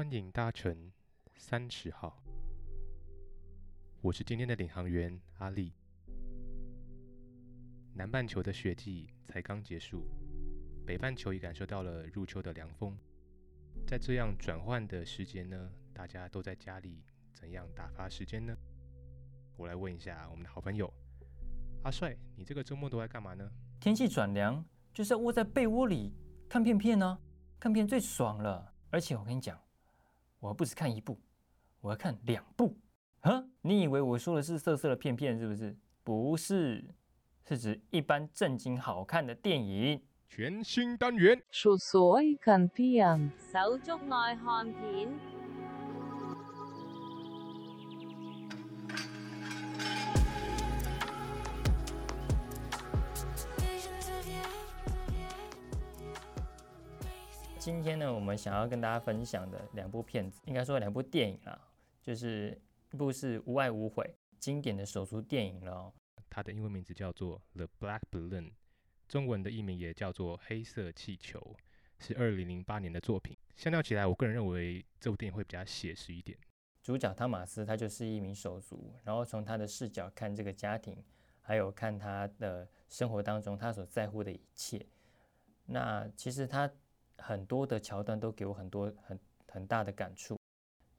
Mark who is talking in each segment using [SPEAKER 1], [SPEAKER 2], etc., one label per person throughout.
[SPEAKER 1] 欢迎搭乘三十号。我是今天的领航员阿力。南半球的雪季才刚结束，北半球也感受到了入秋的凉风。在这样转换的时间呢，大家都在家里怎样打发时间呢？我来问一下我们的好朋友阿帅，你这个周末都在干嘛呢？
[SPEAKER 2] 天气转凉，就是要窝在被窝里看片片呢，看片最爽了。而且我跟你讲，我不止看一部，我要看两部。huh？你以为我说的是色色的片片是不是？不是，是指一般正经好看的电影。
[SPEAKER 1] 全新单元，
[SPEAKER 3] 手所愛近片，
[SPEAKER 4] 手足愛看片。
[SPEAKER 2] 今天呢，我们想要跟大家分享的两部片子，应该说两部电影啊，就是一部是《无爱无悔》经典的手足电影了哦。
[SPEAKER 1] 它的英文名字叫做《The Black Balloon》，中文的译名也叫做《黑色气球》，是二零零八年的作品。相较起来，我个人认为这部电影会比较写实一点。
[SPEAKER 2] 主角汤马斯他就是一名手足，然后从他的视角看这个家庭，还有看他的生活当中他所在乎的一切。那其实他很多的桥段都给我很多很很大的感触。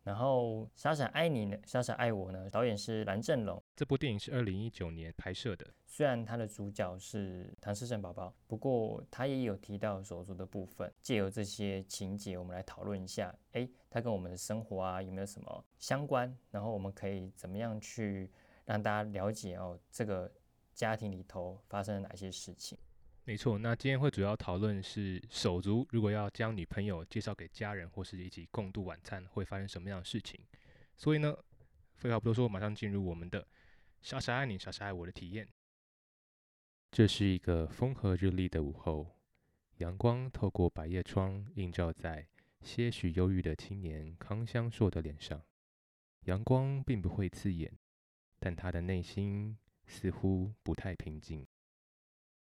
[SPEAKER 2] 然后《傻傻爱你》呢，《傻傻爱我》呢，导演是蓝正龙。
[SPEAKER 1] 这部电影是二零一九年拍摄的。
[SPEAKER 2] 虽然他的主角是唐诗圣宝宝，不过他也有提到手足的部分。借由这些情节，我们来讨论一下，哎，他跟我们的生活啊有没有什么相关？然后我们可以怎么样去让大家了解哦，这个家庭里头发生了哪些事情？
[SPEAKER 1] 没错，那今天会主要讨论是手足如果要将女朋友介绍给家人，或是一起共度晚餐，会发生什么样的事情。所以呢，废话不多说，马上进入我们的傻傻爱你，傻傻爱我的体验。这是一个风和日丽的午后，阳光透过百叶窗映照在些许忧郁的青年康香硕的脸上。阳光并不会刺眼，但他的内心似乎不太平静。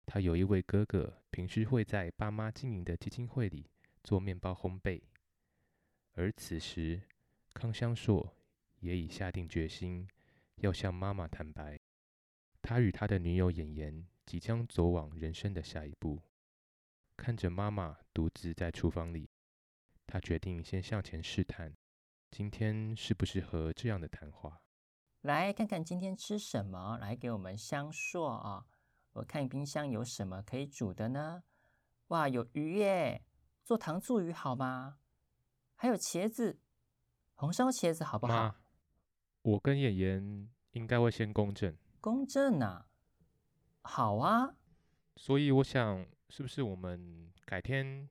[SPEAKER 1] 他有一位哥哥，平时会在爸妈经营的基金会里做面包烘焙，而此时康香硕也已下定决心要向妈妈坦白，他与他的女友妍妍即将走往人生的下一步。看着妈妈独自在厨房里，他决定先向前试探，今天适不适合这样的谈话？
[SPEAKER 2] 来看看今天吃什么，来给我们香硕啊！我看冰箱有什么可以煮的呢？哇，有鱼耶！做糖醋鱼好吗？还有茄子，红烧茄子好不好？
[SPEAKER 1] 妈，我跟妍妍应该会先公证。
[SPEAKER 2] 公证啊，好啊。
[SPEAKER 1] 所以我想，是不是我们改天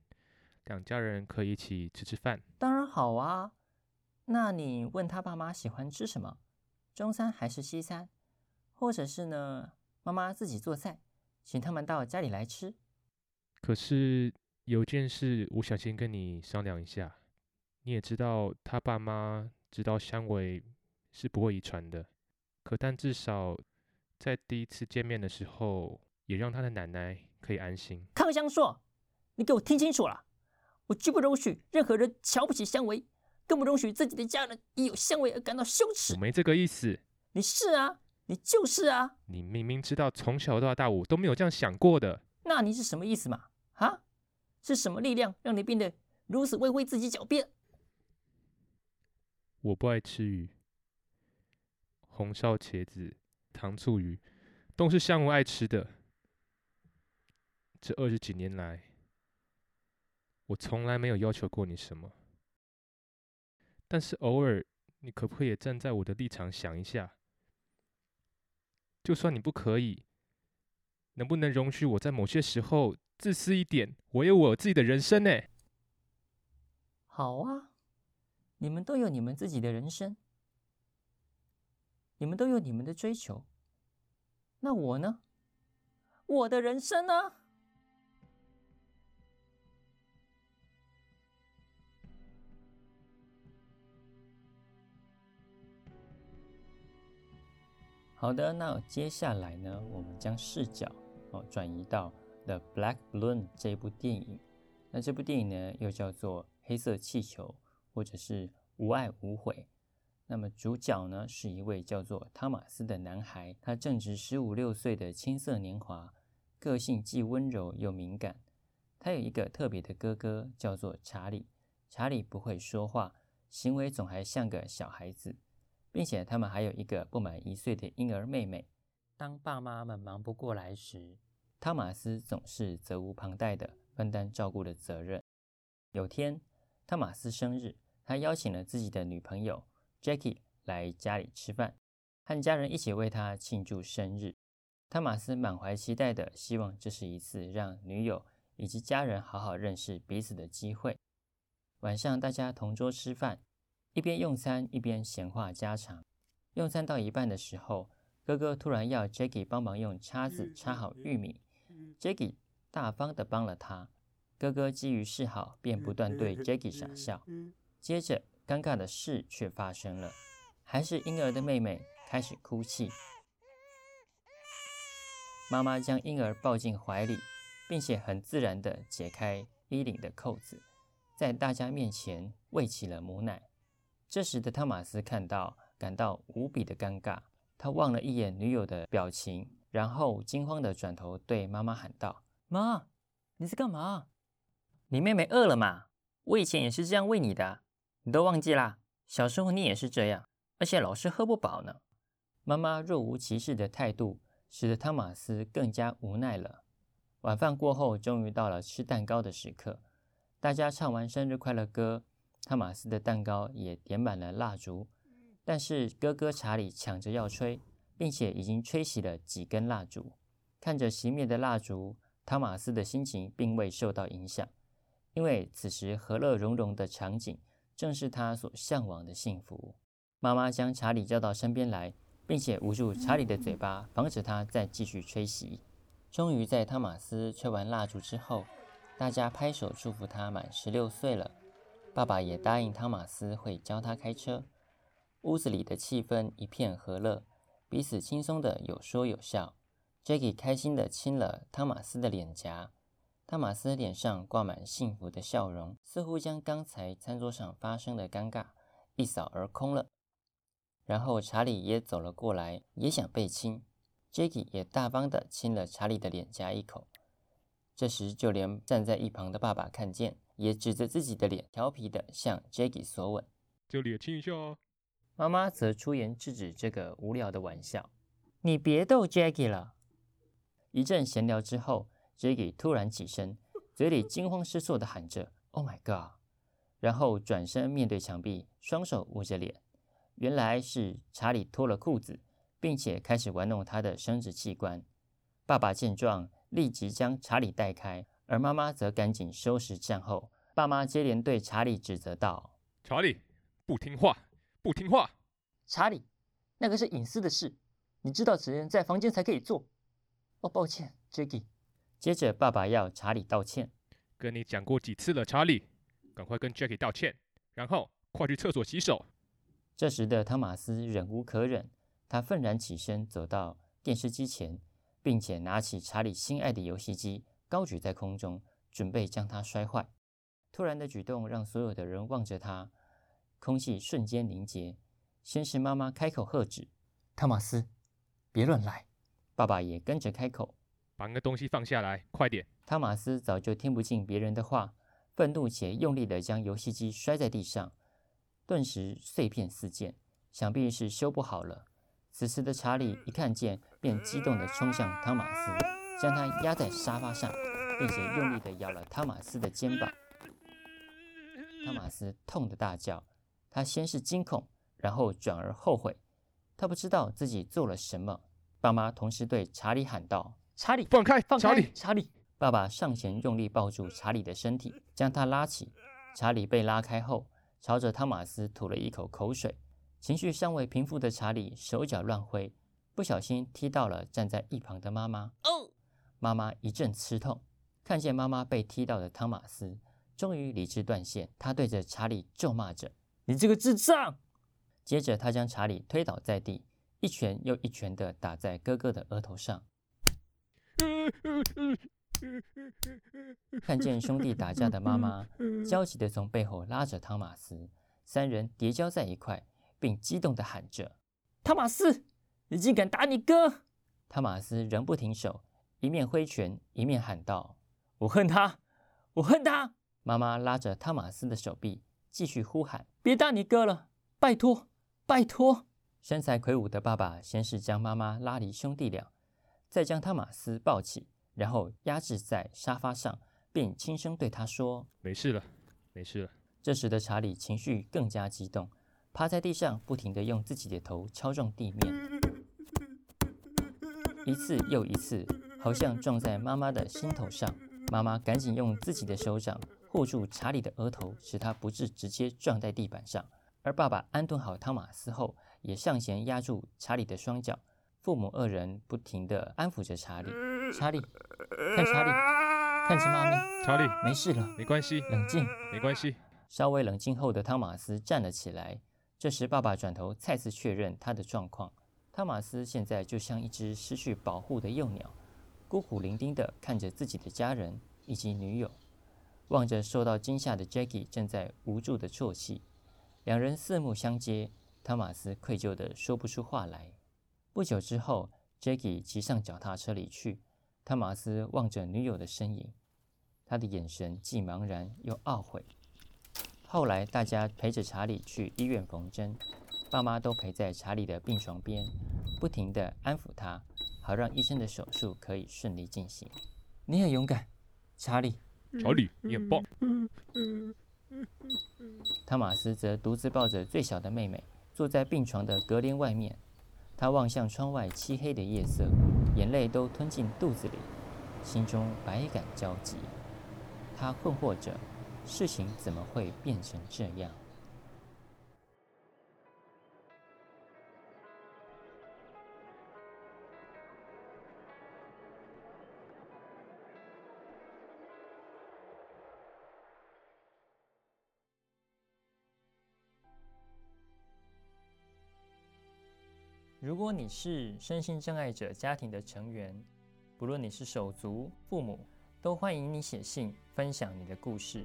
[SPEAKER 1] 两家人可以一起吃吃饭？
[SPEAKER 2] 当然好啊。那你问他爸妈喜欢吃什么，中餐还是西餐，或者是呢？妈妈自己做菜，请他们到家里来吃。
[SPEAKER 1] 可是有件事，我想先跟你商量一下。你也知道，他爸妈知道香味是不会遗传的。可但至少在第一次见面的时候，也让他的奶奶可以安心。
[SPEAKER 2] 康香硕，你给我听清楚了！我绝不容许任何人瞧不起香味，更不容许自己的家人因有香味而感到羞耻。
[SPEAKER 1] 我没这个意思。
[SPEAKER 2] 你是啊。你就是啊！
[SPEAKER 1] 你明明知道从小到大我都没有这样想过的。
[SPEAKER 2] 那你是什么意思嘛？啊？是什么力量让你变得如此为为自己狡辩？
[SPEAKER 1] 我不爱吃鱼，红烧茄子、糖醋鱼都是香无爱吃的。这二十几年来，我从来没有要求过你什么。但是偶尔，你可不可以也站在我的立场想一下？就算你不可以，能不能容许我在某些时候自私一点？我有我自己的人生呢。
[SPEAKER 2] 好啊，你们都有你们自己的人生，你们都有你们的追求。那我呢？我的人生呢？好的，那接下来呢，我们将视角哦转移到《The Black Balloon》这部电影。那这部电影呢，又叫做《黑色气球》，或者是无爱无悔。那么主角呢，是一位叫做汤马斯的男孩，他正值十五六岁的青涩年华，个性既温柔又敏感。他有一个特别的哥哥，叫做查理。查理不会说话，行为总还像个小孩子，并且他们还有一个不满一岁的婴儿妹妹。当爸妈们忙不过来时，汤马斯总是责无旁贷的分担照顾的责任。有天，汤马斯生日，他邀请了自己的女朋友 Jackie 来家里吃饭，和家人一起为他庆祝生日。汤马斯满怀期待的希望这是一次让女友以及家人好好认识彼此的机会。晚上，大家同桌吃饭，一边用餐一边闲话家常。用餐到一半的时候，哥哥突然要 Jackie 帮忙用叉子插好玉米，Jackie 大方的帮了他。哥哥基于示好，便不断对 Jackie 傻笑。接着，尴尬的事却发生了，还是婴儿的妹妹开始哭泣。妈妈将婴儿抱进怀里，并且很自然地解开衣领的扣子，在大家面前喂起了母奶。这时的汤马斯看到，感到无比的尴尬。他望了一眼女友的表情，然后惊慌地转头对妈妈喊道：“妈，你在干嘛？你妹妹饿了嘛？我以前也是这样喂你的，你都忘记啦？小时候你也是这样，而且老是喝不饱呢。”妈妈若无其事的态度。使得汤马斯更加无奈了。晚饭过后，终于到了吃蛋糕的时刻。大家唱完生日快乐歌，汤马斯的蛋糕也点满了蜡烛。但是哥哥查理抢着要吹，并且已经吹熄了几根蜡烛。看着熄灭的蜡烛，汤马斯的心情并未受到影响，因为此时和乐融融的场景正是他所向往的幸福。妈妈将查理叫到身边来。并且捂住查理的嘴巴，防止他再继续吹熄。终于在汤马斯吹完蜡烛之后，大家拍手祝福他满十六岁了。爸爸也答应汤马斯会教他开车。屋子里的气氛一片和乐，彼此轻松的有说有笑。Jackie 开心的亲了汤马斯的脸颊，汤马斯脸上挂满幸福的笑容，似乎将刚才餐桌上发生的尴尬一扫而空了。然后查理也走了过来，也想被亲。Jackie 也大方的亲了查理的脸颊一口。这时，就连站在一旁的爸爸看见，也指着自己的脸，调皮地向 Jackie 索吻。
[SPEAKER 1] 这里也亲一下啊！
[SPEAKER 2] 妈妈则出言制止这个无聊的玩笑：“你别逗 Jackie 了。”一阵闲聊之后，Jackie 突然起身，嘴里惊慌失措地喊着：“Oh my god！” 然后转身面对墙壁，双手捂着脸。原来是查理脱了裤子，并且开始玩弄他的生殖器官。爸爸见状，立即将查理带开，而妈妈则赶紧收拾战后。爸妈接连对查理指责道：“
[SPEAKER 1] 查理，不听话，不听话！
[SPEAKER 2] 查理，那个是隐私的事，你知道只能在房间才可以做。”哦，抱歉，Jackie。接着，爸爸要查理道歉：“
[SPEAKER 1] 跟你讲过几次了，查理，赶快跟 Jackie 道歉，然后快去厕所洗手。”
[SPEAKER 2] 这时的汤马斯忍无可忍，他愤然起身走到电视机前，并且拿起查理心爱的游戏机，高举在空中，准备将它摔坏。突然的举动让所有的人望着他，空气瞬间凝结。先是妈妈开口喝止：“汤马斯，别乱来。”爸爸也跟着开口：“
[SPEAKER 1] 把那个东西放下来，快点！”
[SPEAKER 2] 汤马斯早就听不进别人的话，愤怒且用力地将游戏机摔在地上。顿时碎片四溅，想必是修不好了。此时的查理一看见，便激动地冲向汤马斯，将他压在沙发上，并且用力地咬了汤马斯的肩膀。汤马斯痛得大叫，他先是惊恐，然后转而后悔，他不知道自己做了什么。爸妈同时对查理喊道：“查理，
[SPEAKER 1] 放开，
[SPEAKER 2] 放
[SPEAKER 1] 开，查理，
[SPEAKER 2] 查理！”爸爸上前用力抱住查理的身体，将他拉起。查理被拉开后。朝着汤马斯吐了一口口水，情绪尚未平复的查理手脚乱挥，不小心踢到了站在一旁的妈妈。哦，妈妈一阵刺痛，看见妈妈被踢到的汤马斯，终于理智断线，他对着查理咒骂着：“你这个智障！”接着，他将查理推倒在地，一拳又一拳地打在哥哥的额头上。看见兄弟打架的妈妈，焦急地从背后拉着汤马斯，三人叠交在一块，并激动地喊着：“汤马斯，你竟敢打你哥！”汤马斯仍不停手，一面挥拳，一面喊道：“我恨他，我恨他！”妈妈拉着汤马斯的手臂，继续呼喊：“别打你哥了，拜托，拜托！”身材魁梧的爸爸先是将妈妈拉离兄弟俩，再将汤马斯抱起，然后压制在沙发上，并轻声对他说：“
[SPEAKER 1] 没事了，没事了。”
[SPEAKER 2] 这时的查理情绪更加激动，趴在地上，不停地用自己的头敲撞地面，一次又一次，好像撞在妈妈的心头上。妈妈赶紧用自己的手掌护住查理的额头，使他不致直接撞在地板上。而爸爸安顿好汤马斯后，也上前压住查理的双脚。父母二人不停地安抚着查理。查理，看查理，看着妈咪，
[SPEAKER 1] 查理，
[SPEAKER 2] 没事了，
[SPEAKER 1] 没关系，
[SPEAKER 2] 冷静，
[SPEAKER 1] 没关系。
[SPEAKER 2] 稍微冷静后的汤马斯站了起来。这时，爸爸转头再次确认他的状况。汤马斯现在就像一只失去保护的幼鸟。孤苦伶仃地看着自己的家人以及女友，望着受到惊吓的 Jackie 正在无助地啜泣，两人四目相接，汤马斯愧疚地说不出话来。不久之后，Jackie 骑上脚踏车离去，汤马斯望着女友的身影，他的眼神既茫然又懊悔。后来，大家陪着查理去医院缝针，爸妈都陪在查理的病床边，不停地安抚他。好让医生的手术可以顺利进行。你很勇敢，查理。
[SPEAKER 1] 查理，你很棒。
[SPEAKER 2] 汤马斯则独自抱着最小的妹妹，坐在病床的隔帘外面。他望向窗外漆黑的夜色，眼泪都吞进肚子里，心中百感交集。他困惑着，事情怎么会变成这样？如果你是身心障碍者家庭的成员，不论你是手足、父母，都欢迎你写信分享你的故事。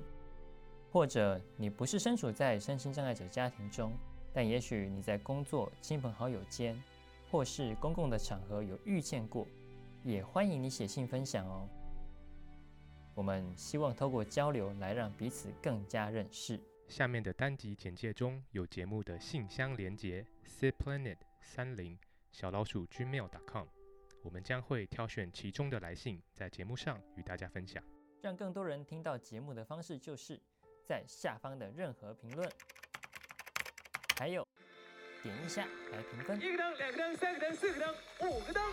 [SPEAKER 2] 或者你不是身处在身心障碍者家庭中，但也许你在工作、亲朋好友间，或是公共的场合有遇见过，也欢迎你写信分享哦。我们希望透过交流来让彼此更加认识。
[SPEAKER 1] 下面的单集简介中有节目的信箱连结：C Planet。三零小老鼠 gmail.com，我们将会挑选其中的来信，在节目上与大家分享。
[SPEAKER 2] 让更多人听到节目的方式，就是在下方的任何评论，还有点一下来评分。
[SPEAKER 5] 一个灯，两个灯，三个灯，四个灯，五个灯。